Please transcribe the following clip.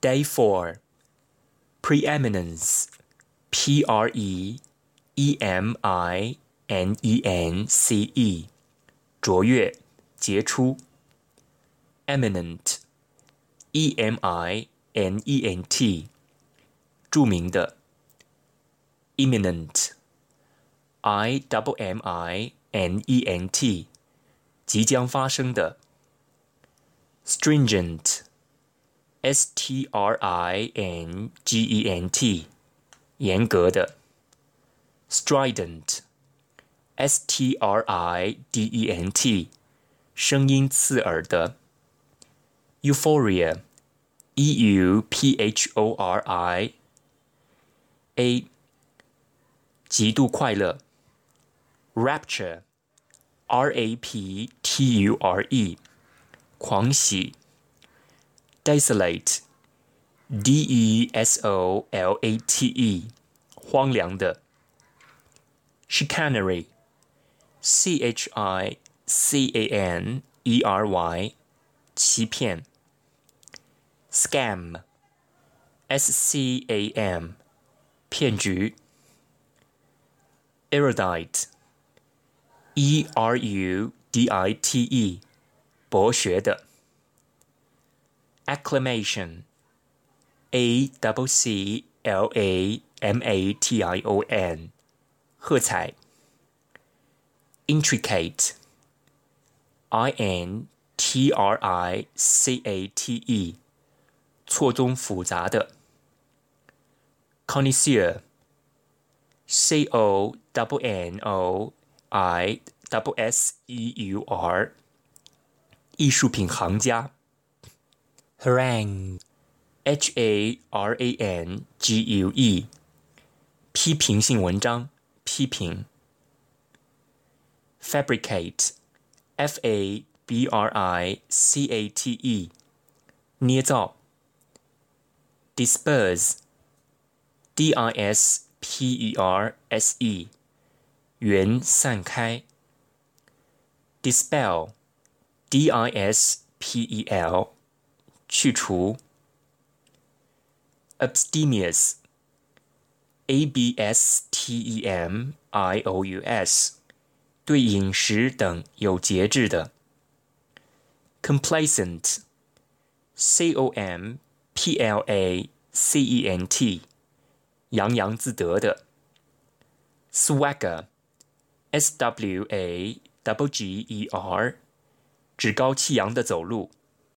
Day 4 Preeminence P R E E M I N E N C E 卓越、杰出。Eminent E M I N E N T 着名的。Imminent I W M I N E N T 即将发生的。Stringent S T R I N G E N T，严格的。Strident S T R I D E N T，声音刺耳的。Euphoria E U P H O R I A，极度快乐。Rapture R A P T U R E，狂喜。 Desolate, D-E-S-O-L-A-T-E，荒凉的。Chicanery, C-H-I-C-A-N-E-R-Y，欺骗。Scam, S-C-A-M，骗局。Erudite, E-R-U-D-I-T-E，博学的。 acclamation, a double c l a m a t i o n，喝彩。intricate, i n t r i c a t e，错综复杂的。connoisseur, c o w n o i w s e u r，艺术品行家。 harangue, h a r a n g u e，批评性文章，批评。fabricate, f a b r i c a t e，捏造。disperse, d i s p e r s e，缘散开。dispel, d i s p e l。 去除。abstemious，a b s t e m i o u s，对饮食等有节制的。complacent，c o m p l a c e n t，洋洋自得的。swagger，s w a w g e r，趾高气扬的走路。